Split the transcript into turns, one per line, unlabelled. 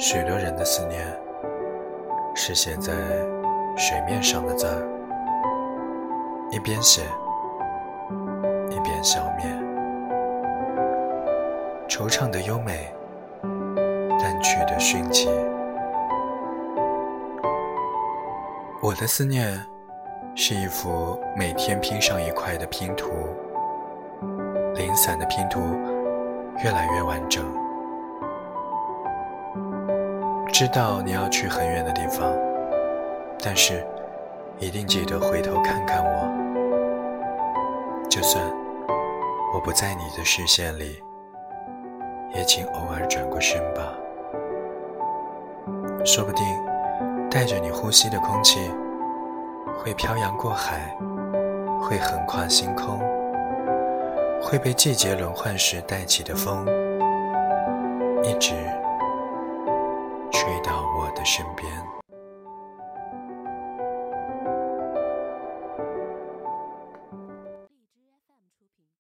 许多人的思念是写在水面上的字，一边写一边消灭，惆怅的优美，淡去的殉情。我的思念是一幅每天拼上一块的拼图，零散的拼图越来越完整。知道你要去很远的地方，但是一定记得回头看看我。就算我不在你的视线里，也请偶尔转过身吧。说不定带着你呼吸的空气，会漂洋过海，会横跨星空，会被季节轮换时带起的风，一直。的身边。